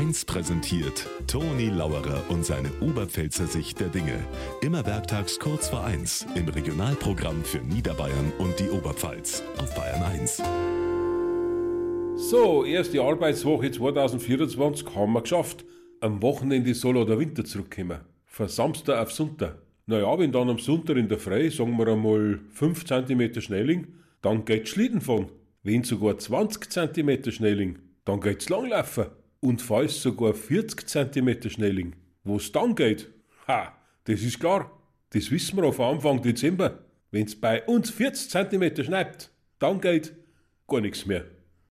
1 präsentiert Toni Lauerer und seine Oberpfälzer Sicht der Dinge. Immer werktags kurz vor 1 im Regionalprogramm für Niederbayern und die Oberpfalz auf Bayern 1. So, erste Arbeitswoche 2024 haben wir geschafft. Am Wochenende soll auch der Winter zurückkommen. Von Samstag auf Sonntag. Naja, wenn dann am Sonntag in der Frei, sagen wir einmal 5 cm Schnelling, dann geht Schlittenfahren. Wenn sogar 20 cm Schnelling, dann geht's Langlaufen. Und falls sogar 40 cm Schnelling, wo's dann geht, ha, das ist klar. Das wissen wir auf Anfang Dezember. Wenn's bei uns 40 cm schneit, dann geht gar nichts mehr.